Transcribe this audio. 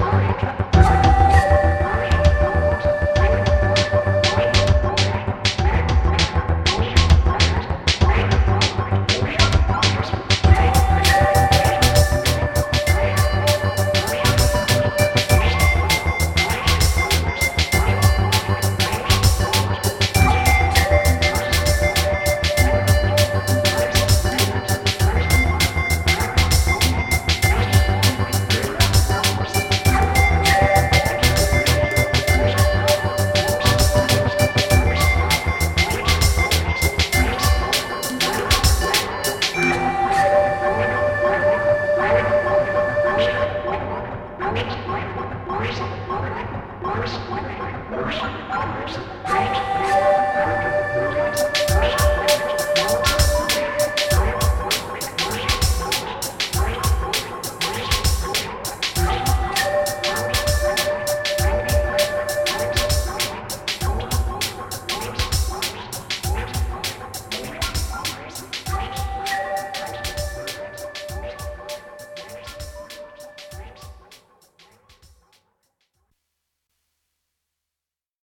Sorry.